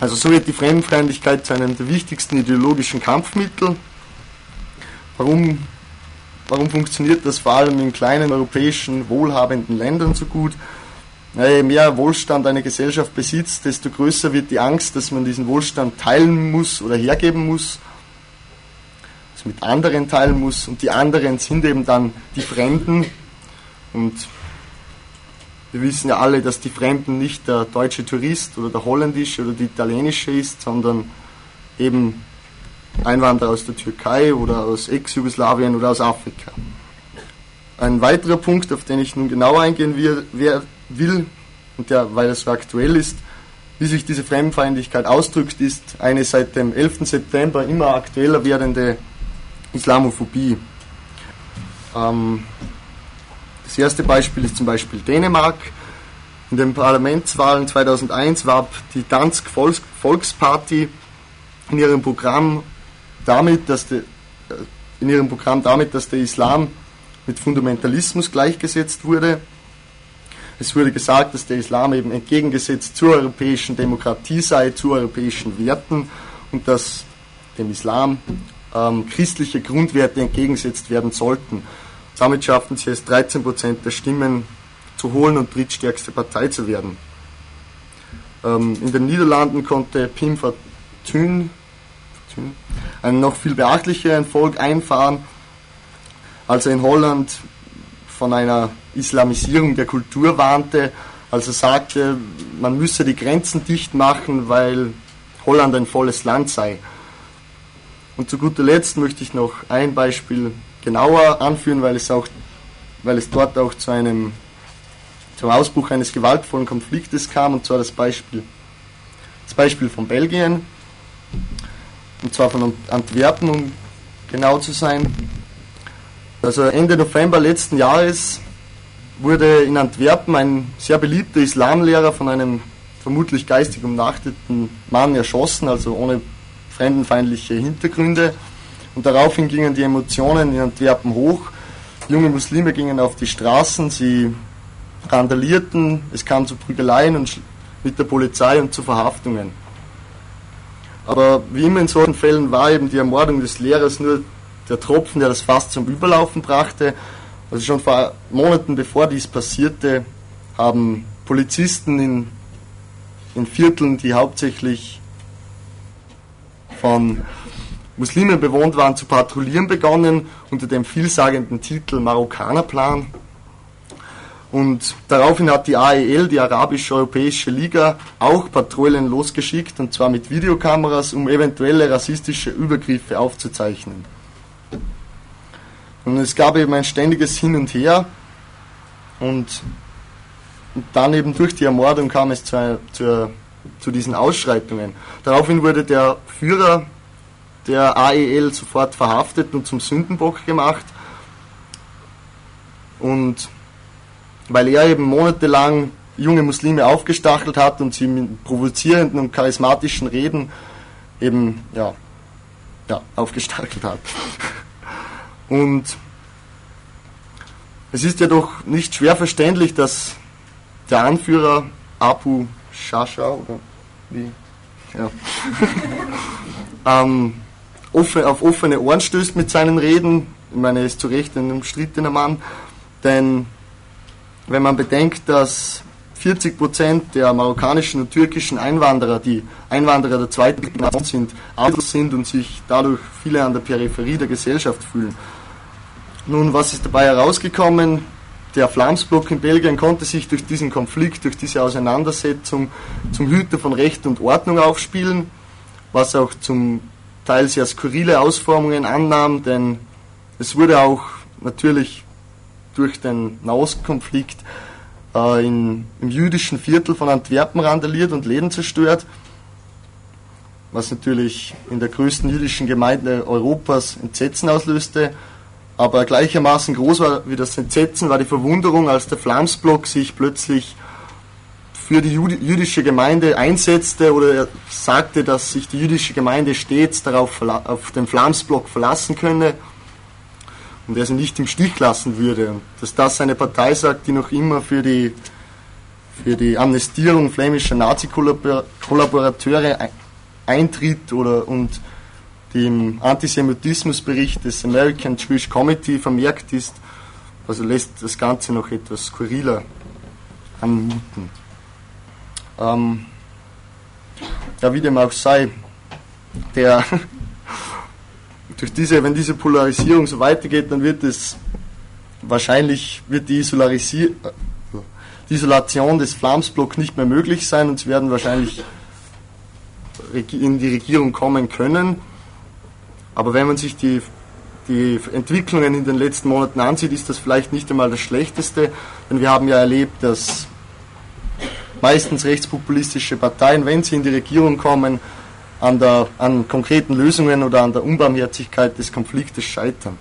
Also so wird die Fremdenfeindlichkeit zu einem der wichtigsten ideologischen Kampfmittel. Warum, warum funktioniert das vor allem in kleinen europäischen wohlhabenden Ländern so gut? Je mehr Wohlstand eine Gesellschaft besitzt, desto größer wird die Angst, dass man diesen Wohlstand teilen muss oder hergeben muss, es mit anderen teilen muss und die anderen sind eben dann die Fremden und wir wissen ja alle, dass die Fremden nicht der deutsche Tourist oder der holländische oder der italienische ist, sondern eben Einwanderer aus der Türkei oder aus Ex-Jugoslawien oder aus Afrika. Ein weiterer Punkt, auf den ich nun genauer eingehen will und der, weil es so aktuell ist, wie sich diese Fremdenfeindlichkeit ausdrückt, ist eine seit dem 11. September immer aktueller werdende Islamophobie. Ähm, das erste Beispiel ist zum Beispiel Dänemark. In den Parlamentswahlen 2001 warb die Dansk Volksparty in ihrem Programm damit, dass de, äh, in ihrem Programm damit, dass der Islam mit Fundamentalismus gleichgesetzt wurde. Es wurde gesagt, dass der Islam eben entgegengesetzt zur europäischen Demokratie sei, zu europäischen Werten und dass dem Islam ähm, christliche Grundwerte entgegengesetzt werden sollten. Damit schafften sie es, 13 Prozent der Stimmen zu holen und drittstärkste Partei zu werden. Ähm, in den Niederlanden konnte Pim Fortuyn einen noch viel beachtlicheren Erfolg einfahren, als er in Holland von einer Islamisierung der Kultur warnte, als er sagte, man müsse die Grenzen dicht machen, weil Holland ein volles Land sei. Und zu guter Letzt möchte ich noch ein Beispiel genauer anführen, weil es auch, weil es dort auch zu einem zum Ausbruch eines gewaltvollen Konfliktes kam, und zwar das Beispiel, das Beispiel von Belgien, und zwar von Antwerpen, um genau zu sein. Also Ende November letzten Jahres wurde in Antwerpen ein sehr beliebter Islamlehrer von einem vermutlich geistig umnachteten Mann erschossen, also ohne fremdenfeindliche Hintergründe. Und daraufhin gingen die Emotionen in Antwerpen hoch. Junge Muslime gingen auf die Straßen, sie randalierten, es kam zu Prügeleien und mit der Polizei und zu Verhaftungen. Aber wie immer in solchen Fällen war eben die Ermordung des Lehrers nur der Tropfen, der das Fass zum Überlaufen brachte. Also schon vor Monaten bevor dies passierte, haben Polizisten in, in Vierteln, die hauptsächlich von Muslime bewohnt waren, zu patrouillieren begonnen unter dem vielsagenden Titel Marokkanerplan. Und daraufhin hat die AEL, die Arabisch-Europäische Liga, auch Patrouillen losgeschickt, und zwar mit Videokameras, um eventuelle rassistische Übergriffe aufzuzeichnen. Und es gab eben ein ständiges Hin und Her. Und, dann eben durch die Ermordung kam es zu, zu, zu diesen Ausschreitungen. Daraufhin wurde der Führer der AEL sofort verhaftet und zum Sündenbock gemacht. Und weil er eben monatelang junge Muslime aufgestachelt hat und sie mit provozierenden und charismatischen Reden eben ja, ja, aufgestachelt hat. Und es ist ja doch nicht schwer verständlich, dass der Anführer Abu Shasha oder wie ja, ähm, offen, auf offene Ohren stößt mit seinen Reden. Ich meine, er ist zu Recht ein umstrittener Mann, denn wenn man bedenkt, dass 40 Prozent der marokkanischen und türkischen Einwanderer, die Einwanderer der zweiten Generation sind, Adel sind und sich dadurch viele an der Peripherie der Gesellschaft fühlen. Nun, was ist dabei herausgekommen? Der Flamsblock in Belgien konnte sich durch diesen Konflikt, durch diese Auseinandersetzung zum Hüter von Recht und Ordnung aufspielen, was auch zum Teil sehr skurrile Ausformungen annahm, denn es wurde auch natürlich durch den Nahostkonflikt äh, in, im jüdischen Viertel von Antwerpen randaliert und Läden zerstört, was natürlich in der größten jüdischen Gemeinde Europas Entsetzen auslöste. Aber gleichermaßen groß war wie das Entsetzen war die Verwunderung, als der Flamsblock sich plötzlich für die jüdische Gemeinde einsetzte oder er sagte, dass sich die jüdische Gemeinde stets darauf auf den Flamsblock verlassen könne und er sie nicht im Stich lassen würde. Dass das eine Partei sagt, die noch immer für die, für die Amnestierung flämischer Nazi-Kollaborateure eintritt oder und dem Antisemitismusbericht des American Jewish Committee vermerkt ist, also lässt das Ganze noch etwas skurriler anmuten. Ähm, ja, wie dem auch sei, der durch diese, wenn diese Polarisierung so weitergeht, dann wird es wahrscheinlich wird die, die Isolation des Flamsblock nicht mehr möglich sein und sie werden wahrscheinlich in die Regierung kommen können. Aber wenn man sich die, die Entwicklungen in den letzten Monaten ansieht, ist das vielleicht nicht einmal das Schlechteste, denn wir haben ja erlebt, dass meistens rechtspopulistische Parteien, wenn sie in die Regierung kommen, an, der, an konkreten Lösungen oder an der Unbarmherzigkeit des Konfliktes scheitern.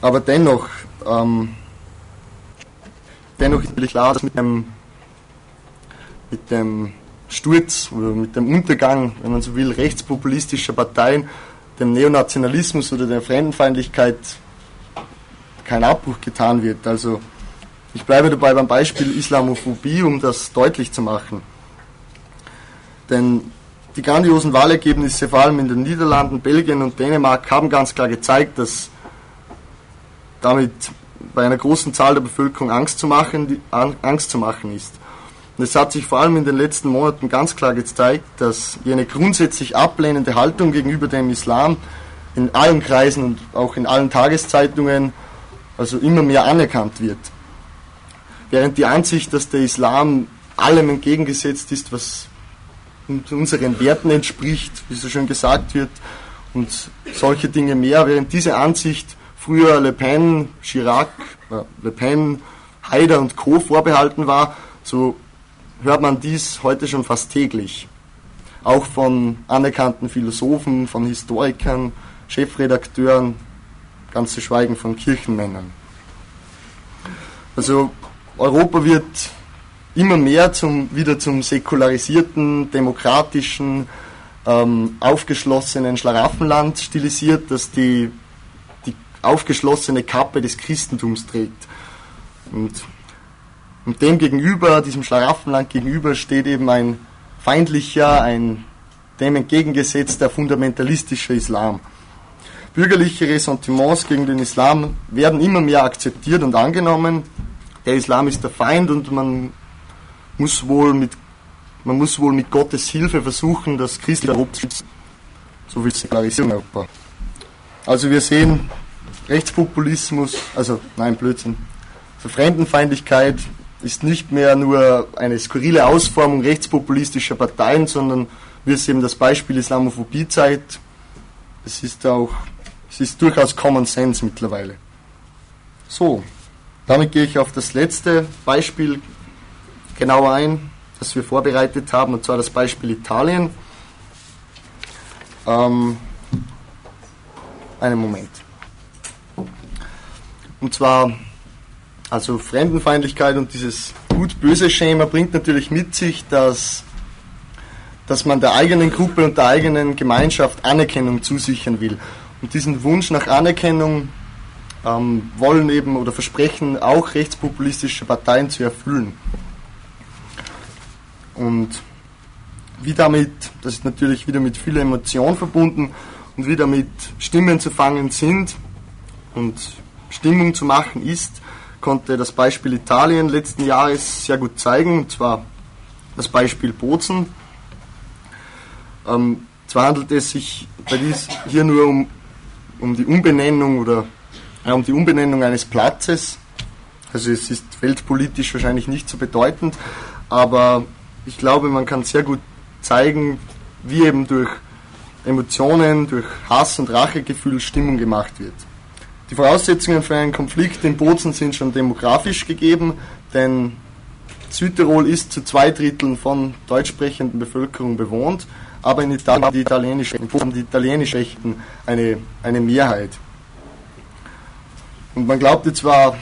Aber dennoch, ähm, dennoch ist natürlich klar, dass mit dem, mit dem Sturz oder mit dem Untergang, wenn man so will, rechtspopulistischer Parteien, dem Neonationalismus oder der Fremdenfeindlichkeit kein Abbruch getan wird. Also ich bleibe dabei beim Beispiel Islamophobie, um das deutlich zu machen. Denn die grandiosen Wahlergebnisse, vor allem in den Niederlanden, Belgien und Dänemark, haben ganz klar gezeigt, dass damit bei einer großen Zahl der Bevölkerung Angst zu machen, Angst zu machen ist. Und es hat sich vor allem in den letzten Monaten ganz klar gezeigt, dass jene grundsätzlich ablehnende Haltung gegenüber dem Islam in allen Kreisen und auch in allen Tageszeitungen also immer mehr anerkannt wird. Während die Ansicht, dass der Islam allem entgegengesetzt ist, was unseren Werten entspricht, wie so schön gesagt wird, und solche Dinge mehr, während diese Ansicht früher Le Pen, Chirac, äh, Le Pen, Haider und Co. vorbehalten war, so hört man dies heute schon fast täglich. Auch von anerkannten Philosophen, von Historikern, Chefredakteuren, ganz zu schweigen von Kirchenmännern. Also Europa wird immer mehr zum, wieder zum säkularisierten, demokratischen, ähm, aufgeschlossenen Schlaraffenland stilisiert, das die, die aufgeschlossene Kappe des Christentums trägt. Und, und dem gegenüber, diesem Schlaraffenland gegenüber, steht eben ein feindlicher, ein dem entgegengesetzter fundamentalistischer Islam. Bürgerliche Ressentiments gegen den Islam werden immer mehr akzeptiert und angenommen. Der Islam ist der Feind und man muss wohl mit, man muss wohl mit Gottes Hilfe versuchen, das christliche Europa zu schützen. So wie Säkularisierung. Also wir sehen Rechtspopulismus, also nein, Blödsinn. Also Fremdenfeindlichkeit ist nicht mehr nur eine skurrile Ausformung rechtspopulistischer Parteien, sondern wie es eben das Beispiel Islamophobie zeigt, es ist auch, es ist durchaus Common Sense mittlerweile. So, damit gehe ich auf das letzte Beispiel genauer ein, das wir vorbereitet haben, und zwar das Beispiel Italien. Ähm, einen Moment. Und zwar, also Fremdenfeindlichkeit und dieses gut-böse-Schema bringt natürlich mit sich, dass, dass man der eigenen Gruppe und der eigenen Gemeinschaft Anerkennung zusichern will. Und diesen Wunsch nach Anerkennung ähm, wollen eben oder versprechen auch rechtspopulistische Parteien zu erfüllen. Und wie damit, das ist natürlich wieder mit viel Emotion verbunden und wie damit Stimmen zu fangen sind und Stimmung zu machen ist, konnte das Beispiel Italien letzten Jahres sehr gut zeigen, und zwar das Beispiel Bozen. Ähm, zwar handelt es sich bei dies hier nur um, um die Umbenennung oder um die Umbenennung eines Platzes. Also es ist weltpolitisch wahrscheinlich nicht so bedeutend, aber ich glaube, man kann sehr gut zeigen, wie eben durch Emotionen, durch Hass und Rachegefühl Stimmung gemacht wird. Die Voraussetzungen für einen Konflikt in Bozen sind schon demografisch gegeben, denn Südtirol ist zu zwei Dritteln von deutsch sprechenden Bevölkerung bewohnt, aber in Italien haben die italienischen, Rechten eine, eine Mehrheit. Und man glaubte zwar,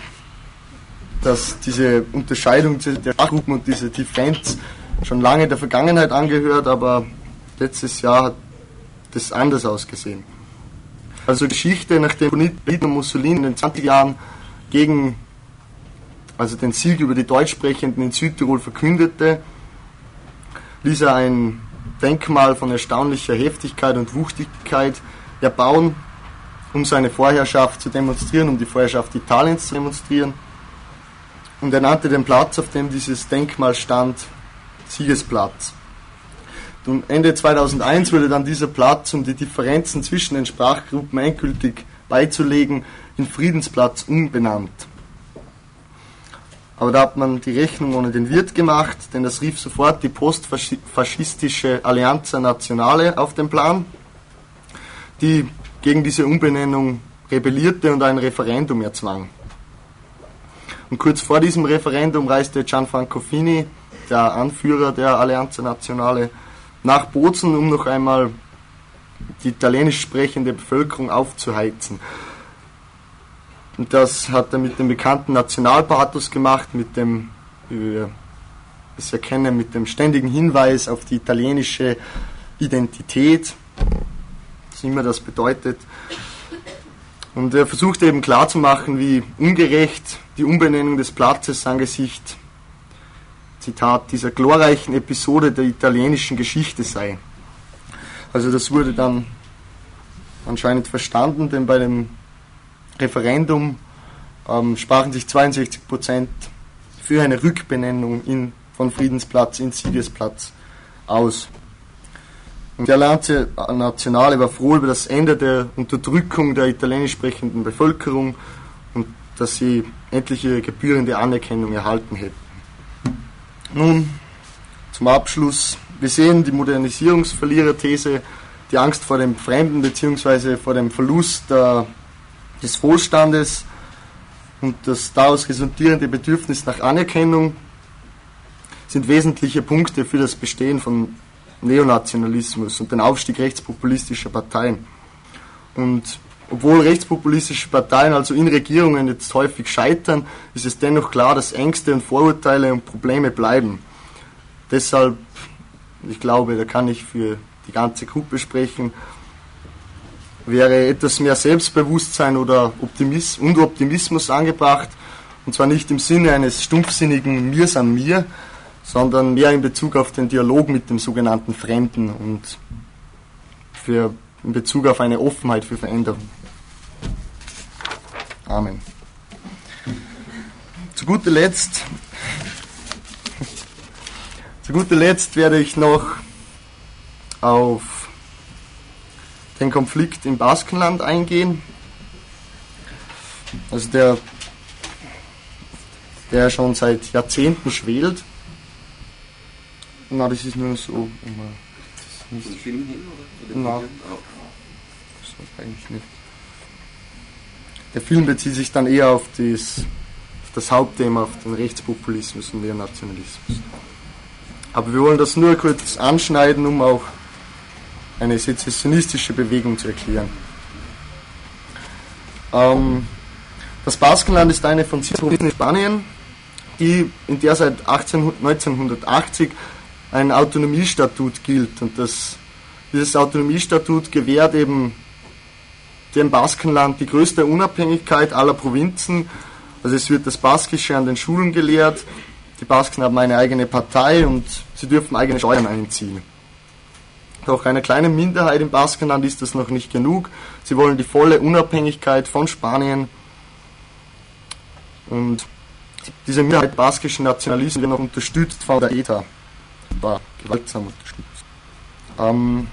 dass diese Unterscheidung der Fachgruppen und diese Differenz schon lange der Vergangenheit angehört, aber letztes Jahr hat das anders ausgesehen. Also Geschichte, nachdem Benito Mussolini in den 20 Jahren gegen also den Sieg über die Deutschsprechenden in Südtirol verkündete, ließ er ein Denkmal von erstaunlicher Heftigkeit und Wuchtigkeit erbauen, um seine Vorherrschaft zu demonstrieren, um die Vorherrschaft Italiens zu demonstrieren. Und er nannte den Platz, auf dem dieses Denkmal stand, Siegesplatz. Und Ende 2001 wurde dann dieser Platz, um die Differenzen zwischen den Sprachgruppen endgültig beizulegen, in Friedensplatz umbenannt. Aber da hat man die Rechnung ohne den Wirt gemacht, denn das rief sofort die postfaschistische Allianza Nazionale auf den Plan, die gegen diese Umbenennung rebellierte und ein Referendum erzwang. Und kurz vor diesem Referendum reiste Gianfranco Fini, der Anführer der Allianza Nazionale, nach Bozen, um noch einmal die italienisch sprechende Bevölkerung aufzuheizen. Und das hat er mit dem bekannten Nationalpathos gemacht, mit dem, wie wir es erkennen, mit dem ständigen Hinweis auf die italienische Identität, was immer das bedeutet. Und er versucht eben klarzumachen, wie ungerecht die Umbenennung des Platzes angesichts, Zitat, dieser glorreichen Episode der italienischen Geschichte sei. Also das wurde dann anscheinend verstanden, denn bei dem Referendum ähm, sprachen sich 62 Prozent für eine Rückbenennung in, von Friedensplatz in Siegesplatz aus. Und die Allianz Nationale war froh über das Ende der Unterdrückung der italienisch sprechenden Bevölkerung und dass sie endlich ihre gebührende Anerkennung erhalten hätten. Nun, zum Abschluss. Wir sehen die Modernisierungsverlierer-These, die Angst vor dem Fremden bzw. vor dem Verlust der des Wohlstandes und das daraus resultierende Bedürfnis nach Anerkennung sind wesentliche Punkte für das Bestehen von Neonationalismus und den Aufstieg rechtspopulistischer Parteien. Und obwohl rechtspopulistische Parteien also in Regierungen jetzt häufig scheitern, ist es dennoch klar, dass Ängste und Vorurteile und Probleme bleiben. Deshalb, ich glaube, da kann ich für die ganze Gruppe sprechen, wäre etwas mehr Selbstbewusstsein oder Optimismus und Optimismus angebracht. Und zwar nicht im Sinne eines stumpfsinnigen Mirs an mir, sondern mehr in Bezug auf den Dialog mit dem sogenannten Fremden und für, in Bezug auf eine Offenheit für Veränderung. Amen. Zu guter Letzt, zu guter Letzt werde ich noch auf den Konflikt im Baskenland eingehen. Also der, der schon seit Jahrzehnten schwelt. Na, das ist nur so. Das ist Film hin oder? oder Nein. So, eigentlich nicht. Der Film bezieht sich dann eher auf das, auf das Hauptthema, auf den Rechtspopulismus und den Nationalismus. Aber wir wollen das nur kurz anschneiden, um auch eine sezessionistische Bewegung zu erklären. Ähm, das Baskenland ist eine von sieben Provinzen in Spanien, die in der seit 18, 1980 ein Autonomiestatut gilt. Und das, dieses Autonomiestatut gewährt eben dem Baskenland die größte Unabhängigkeit aller Provinzen. Also es wird das Baskische an den Schulen gelehrt, die Basken haben eine eigene Partei und sie dürfen eigene Steuern einziehen. Doch einer kleinen Minderheit im Baskenland ist das noch nicht genug. Sie wollen die volle Unabhängigkeit von Spanien. Und diese Minderheit baskischen Nationalisten wird noch unterstützt von der ETA. War gewaltsam unterstützt. Ähm,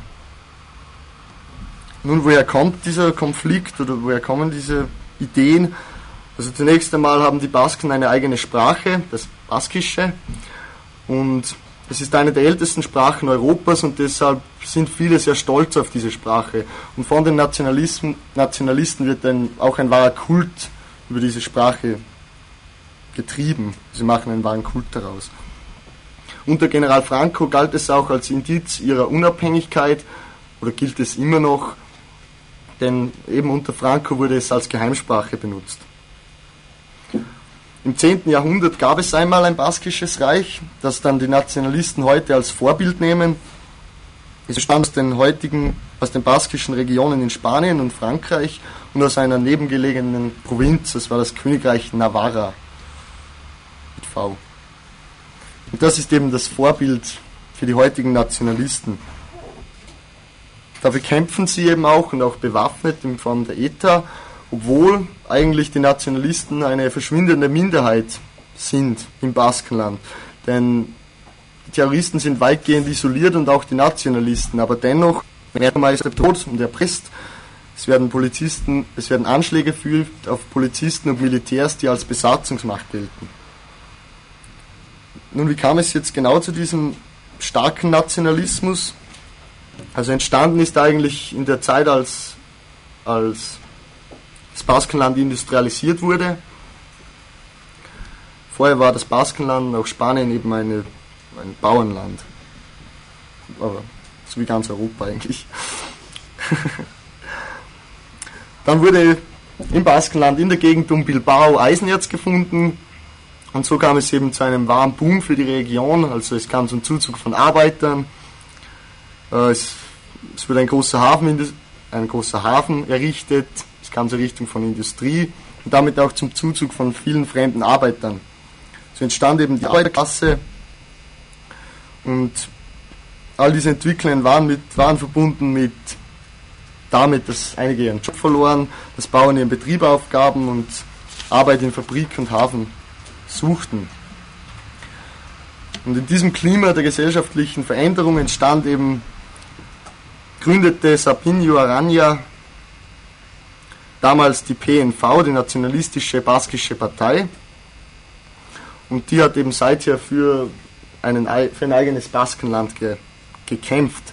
nun, woher kommt dieser Konflikt oder woher kommen diese Ideen? Also zunächst einmal haben die Basken eine eigene Sprache, das Baskische. Und es ist eine der ältesten Sprachen Europas und deshalb sind viele sehr stolz auf diese Sprache. Und von den Nationalisten, Nationalisten wird dann auch ein wahrer Kult über diese Sprache getrieben. Sie machen einen wahren Kult daraus. Unter General Franco galt es auch als Indiz ihrer Unabhängigkeit oder gilt es immer noch, denn eben unter Franco wurde es als Geheimsprache benutzt. Im 10. Jahrhundert gab es einmal ein baskisches Reich, das dann die Nationalisten heute als Vorbild nehmen. Es bestand aus den heutigen, aus den baskischen Regionen in Spanien und Frankreich und aus einer nebengelegenen Provinz, das war das Königreich Navarra. mit V. Und das ist eben das Vorbild für die heutigen Nationalisten. Dafür kämpfen sie eben auch und auch bewaffnet in Form der ETA, obwohl eigentlich die Nationalisten eine verschwindende Minderheit sind im Baskenland. Denn die Terroristen sind weitgehend isoliert und auch die Nationalisten, aber dennoch werden meist bedroht und erpresst. Es werden Polizisten, es werden Anschläge geführt auf Polizisten und Militärs, die als Besatzungsmacht gelten. Nun, wie kam es jetzt genau zu diesem starken Nationalismus? Also entstanden ist eigentlich in der Zeit, als, als das Baskenland industrialisiert wurde. Vorher war das Baskenland, auch Spanien, eben eine, ein Bauernland. Aber so wie ganz Europa eigentlich. Dann wurde im Baskenland in der Gegend um Bilbao Eisenerz gefunden und so kam es eben zu einem wahren Boom für die Region. Also es kam zum Zuzug von Arbeitern. Äh, es, es wurde ein großer Hafen, ein großer Hafen errichtet. Es kam zur Richtung von Industrie und damit auch zum Zuzug von vielen fremden Arbeitern. So entstand eben die Arbeiterklasse und all diese Entwicklungen waren, mit, waren verbunden mit damit, dass einige ihren Job verloren, dass Bauern ihren Betrieb aufgaben und Arbeit in Fabrik und Hafen suchten. Und in diesem Klima der gesellschaftlichen Veränderung entstand eben, gründete Sabinho Aranya damals die PNV, die Nationalistische Baskische Partei. Und die hat eben seither für, einen, für ein eigenes Baskenland ge, gekämpft.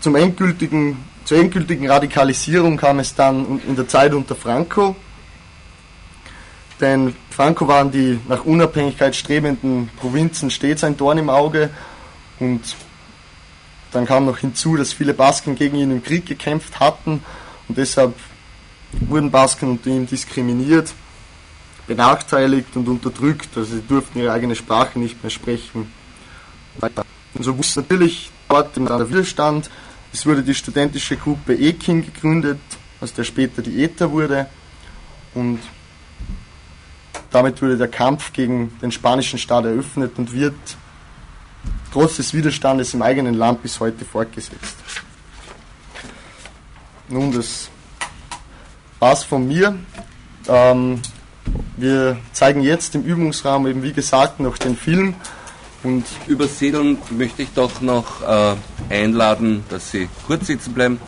Zum endgültigen, zur endgültigen Radikalisierung kam es dann in der Zeit unter Franco denn Franco waren die nach Unabhängigkeit strebenden Provinzen stets ein Dorn im Auge und dann kam noch hinzu, dass viele Basken gegen ihn im Krieg gekämpft hatten und deshalb wurden Basken unter ihm diskriminiert, benachteiligt und unterdrückt. Also sie durften ihre eigene Sprache nicht mehr sprechen. Und so wuchs natürlich dort der Widerstand. Es wurde die studentische Gruppe Ekin gegründet, aus der später die ETA wurde. Und damit wurde der Kampf gegen den spanischen Staat eröffnet und wird trotz des Widerstandes im eigenen Land bis heute fortgesetzt. Nun, das war's von mir. Ähm, wir zeigen jetzt im Übungsraum eben wie gesagt noch den Film. Und übersiedeln möchte ich doch noch äh, einladen, dass Sie kurz sitzen bleiben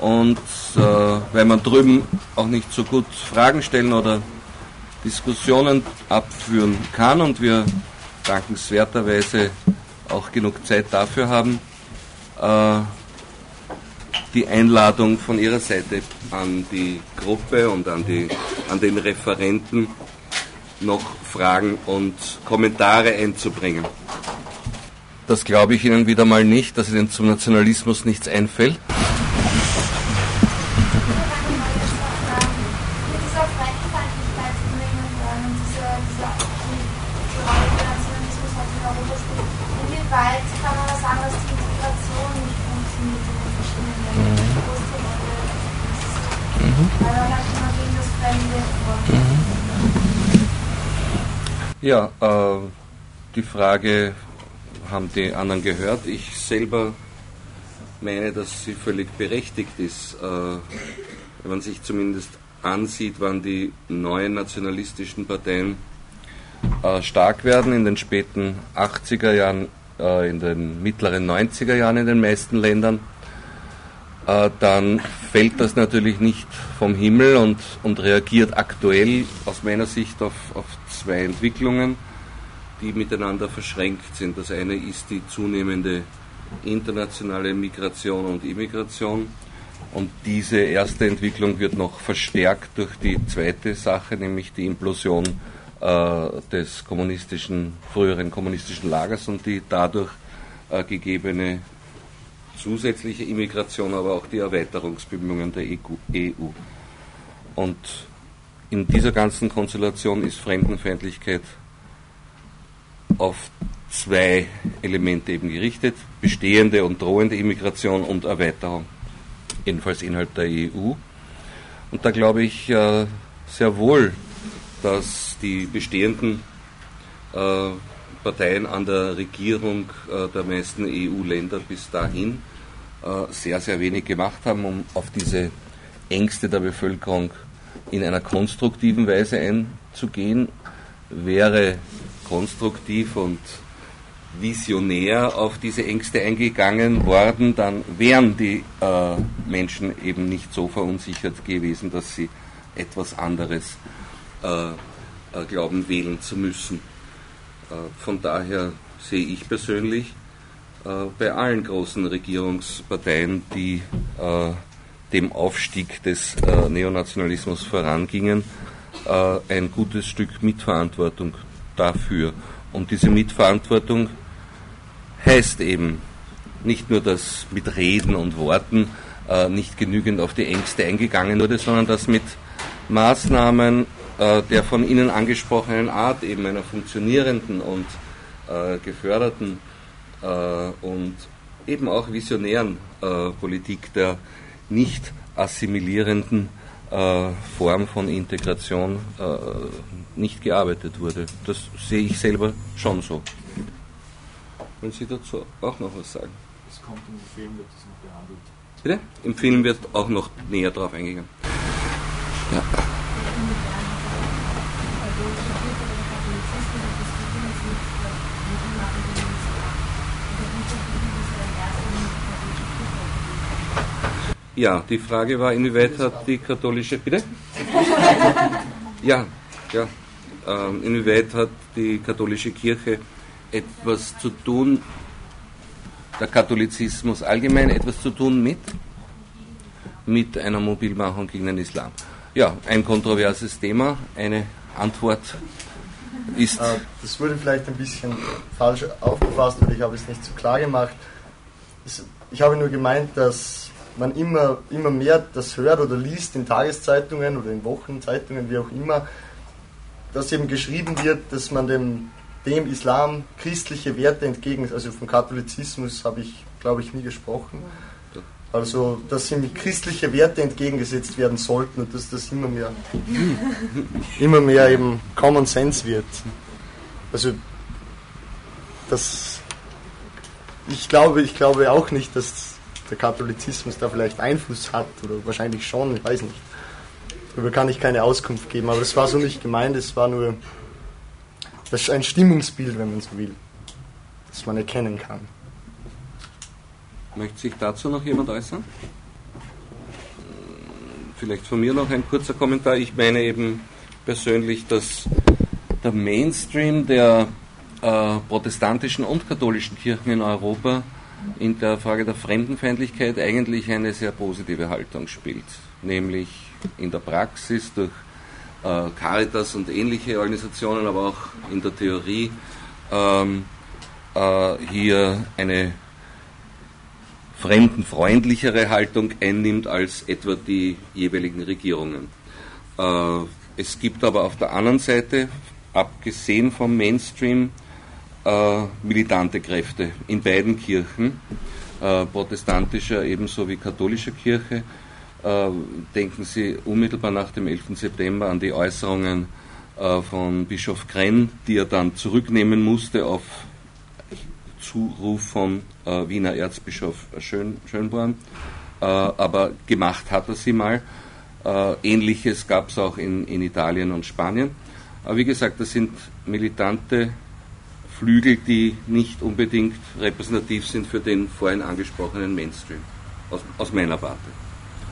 und äh, weil man drüben auch nicht so gut Fragen stellen oder Diskussionen abführen kann und wir dankenswerterweise auch genug Zeit dafür haben, äh, die Einladung von Ihrer Seite an die Gruppe und an, die, an den Referenten noch Fragen und Kommentare einzubringen. Das glaube ich Ihnen wieder mal nicht, dass Ihnen zum Nationalismus nichts einfällt. Ja, äh, die Frage haben die anderen gehört. Ich selber meine, dass sie völlig berechtigt ist. Äh, wenn man sich zumindest ansieht, wann die neuen nationalistischen Parteien äh, stark werden, in den späten 80er Jahren, äh, in den mittleren 90er Jahren in den meisten Ländern, dann fällt das natürlich nicht vom Himmel und, und reagiert aktuell aus meiner Sicht auf, auf zwei Entwicklungen, die miteinander verschränkt sind. Das eine ist die zunehmende internationale Migration und Immigration. Und diese erste Entwicklung wird noch verstärkt durch die zweite Sache, nämlich die Implosion äh, des kommunistischen, früheren kommunistischen Lagers und die dadurch äh, gegebene zusätzliche Immigration, aber auch die Erweiterungsbemühungen der EU. E und in dieser ganzen Konstellation ist Fremdenfeindlichkeit auf zwei Elemente eben gerichtet, bestehende und drohende Immigration und Erweiterung, jedenfalls innerhalb der EU. Und da glaube ich äh, sehr wohl, dass die bestehenden äh, Parteien an der Regierung äh, der meisten EU-Länder bis dahin sehr, sehr wenig gemacht haben, um auf diese Ängste der Bevölkerung in einer konstruktiven Weise einzugehen, wäre konstruktiv und visionär auf diese Ängste eingegangen worden, dann wären die äh, Menschen eben nicht so verunsichert gewesen, dass sie etwas anderes äh, äh, glauben, wählen zu müssen. Äh, von daher sehe ich persönlich äh, bei allen großen Regierungsparteien, die äh, dem Aufstieg des Neonationalismus vorangingen, ein gutes Stück Mitverantwortung dafür. Und diese Mitverantwortung heißt eben nicht nur, dass mit Reden und Worten äh, nicht genügend auf die Ängste eingegangen wurde, sondern dass mit Maßnahmen äh, der von Ihnen angesprochenen Art, eben einer funktionierenden und äh, geförderten äh, und eben auch visionären äh, Politik der nicht assimilierenden äh, Form von Integration nicht gearbeitet wurde. Das sehe ich selber schon so. Wollen Sie dazu auch noch was sagen? Es kommt im Film, wird das noch behandelt. Bitte? Im Film wird auch noch näher darauf eingegangen. Ja. Ja, die Frage war, inwieweit hat die katholische, bitte? Ja, ja. Ähm, inwieweit hat die katholische Kirche etwas zu tun, der Katholizismus allgemein etwas zu tun mit, mit einer Mobilmachung gegen den Islam. Ja, ein kontroverses Thema, eine Antwort ist. Äh, das wurde vielleicht ein bisschen falsch aufgefasst oder ich habe es nicht so klar gemacht. Ich habe nur gemeint, dass man immer, immer mehr das hört oder liest in Tageszeitungen oder in Wochenzeitungen, wie auch immer, dass eben geschrieben wird, dass man dem dem Islam christliche Werte entgegen, also vom Katholizismus habe ich, glaube ich, nie gesprochen. Also, dass ihm christliche Werte entgegengesetzt werden sollten und dass das immer mehr, immer mehr eben Common Sense wird. Also, das, ich glaube, ich glaube auch nicht, dass der Katholizismus da vielleicht Einfluss hat oder wahrscheinlich schon, ich weiß nicht. Darüber kann ich keine Auskunft geben, aber es war so nicht gemeint, es war nur das ist ein Stimmungsbild, wenn man so will, das man erkennen kann. Möchte sich dazu noch jemand äußern? Vielleicht von mir noch ein kurzer Kommentar. Ich meine eben persönlich, dass der Mainstream der äh, protestantischen und katholischen Kirchen in Europa in der Frage der Fremdenfeindlichkeit eigentlich eine sehr positive Haltung spielt. Nämlich in der Praxis durch äh, Caritas und ähnliche Organisationen, aber auch in der Theorie ähm, äh, hier eine fremdenfreundlichere Haltung einnimmt als etwa die jeweiligen Regierungen. Äh, es gibt aber auf der anderen Seite, abgesehen vom Mainstream, äh, militante Kräfte in beiden Kirchen, äh, protestantischer ebenso wie katholischer Kirche, äh, denken Sie unmittelbar nach dem 11. September an die Äußerungen äh, von Bischof Krenn, die er dann zurücknehmen musste auf Zuruf von äh, Wiener Erzbischof Schön, Schönborn. aber gemacht hat er sie mal. Ähnliches gab es auch in, in Italien und Spanien. Aber wie gesagt, das sind militante Flügel, die nicht unbedingt repräsentativ sind für den vorhin angesprochenen Mainstream, aus, aus meiner Warte.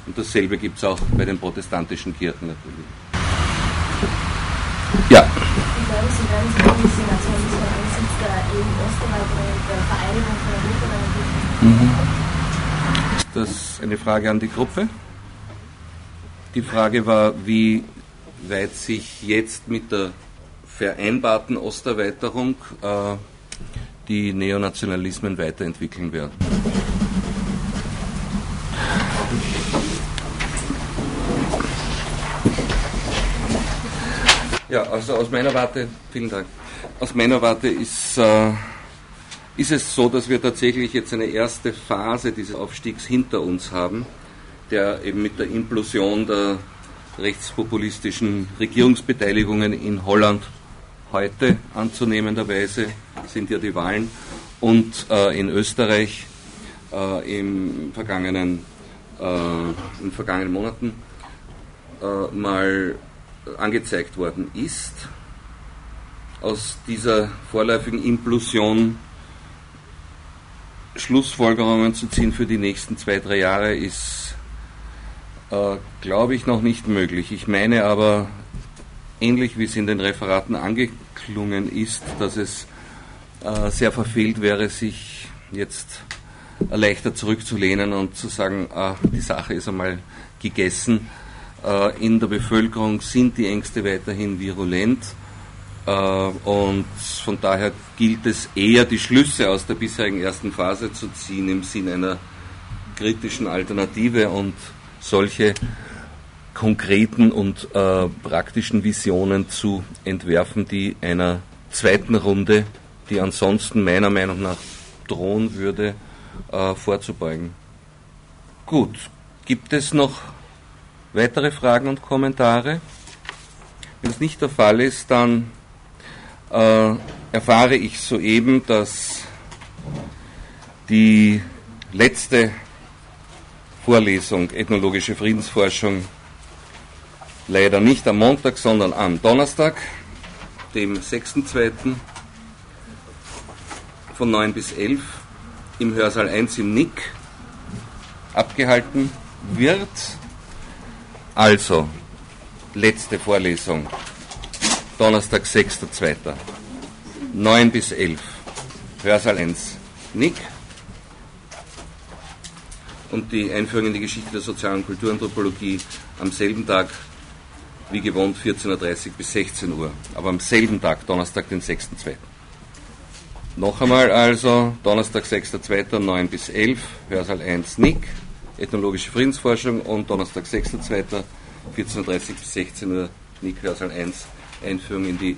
Und dasselbe gibt es auch bei den protestantischen Kirchen natürlich. Ja. Wie glauben Sie, werden Sie diese Nationalismus angesichts der EU-Osterweiterung der Vereinigung von Europa. Ist das eine Frage an die Gruppe? Die Frage war, wie weit sich jetzt mit der vereinbarten Osterweiterung äh, die Neonationalismen weiterentwickeln werden. Ja, also aus meiner Warte, vielen Dank. Aus meiner Warte ist, äh, ist es so, dass wir tatsächlich jetzt eine erste Phase dieses Aufstiegs hinter uns haben, der eben mit der Implosion der rechtspopulistischen Regierungsbeteiligungen in Holland heute anzunehmenderweise sind ja die Wahlen und äh, in Österreich äh, im vergangenen, äh, in vergangenen Monaten äh, mal angezeigt worden ist. Aus dieser vorläufigen Implosion Schlussfolgerungen zu ziehen für die nächsten zwei, drei Jahre ist, äh, glaube ich, noch nicht möglich. Ich meine aber, ähnlich wie es in den Referaten angeklungen ist, dass es äh, sehr verfehlt wäre, sich jetzt leichter zurückzulehnen und zu sagen, ah, die Sache ist einmal gegessen. Äh, in der Bevölkerung sind die Ängste weiterhin virulent äh, und von daher gilt es eher, die Schlüsse aus der bisherigen ersten Phase zu ziehen im Sinne einer kritischen Alternative und solche konkreten und äh, praktischen Visionen zu entwerfen, die einer zweiten Runde, die ansonsten meiner Meinung nach drohen würde, äh, vorzubeugen. Gut, gibt es noch weitere Fragen und Kommentare? Wenn es nicht der Fall ist, dann äh, erfahre ich soeben, dass die letzte Vorlesung Ethnologische Friedensforschung leider nicht am Montag, sondern am Donnerstag, dem 6.2. von 9 bis 11 im Hörsaal 1 im Nick abgehalten wird. Also, letzte Vorlesung, Donnerstag, 6.2. 9 bis 11, Hörsaal 1 Nick und die Einführung in die Geschichte der sozialen Kulturanthropologie am selben Tag wie gewohnt 14.30 Uhr bis 16 Uhr, aber am selben Tag, Donnerstag, den 6.2. Noch einmal also, Donnerstag, 6.2., 9 bis 11, Hörsaal 1 Nick, Ethnologische Friedensforschung und Donnerstag, 6.2., 14.30 bis 16 Uhr, Nick, Hörsaal 1, Einführung in die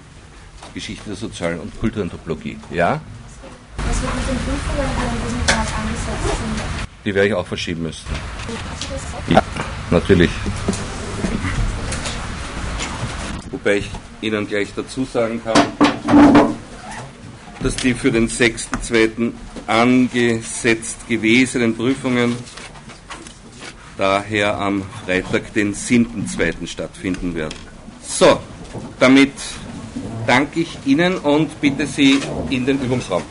Geschichte der sozialen und Kulturanthropologie. Ja? Was wird mit den Prüfungen, die an diesem Tag angesetzt sind? Die werde ich auch verschieben müssen. Ja, natürlich. Wobei ich Ihnen gleich dazu sagen kann, dass die für den 6.2. angesetzt gewesenen Prüfungen daher am Freitag, den 7.2. stattfinden werden. So, damit danke ich Ihnen und bitte Sie in den Übungsraum.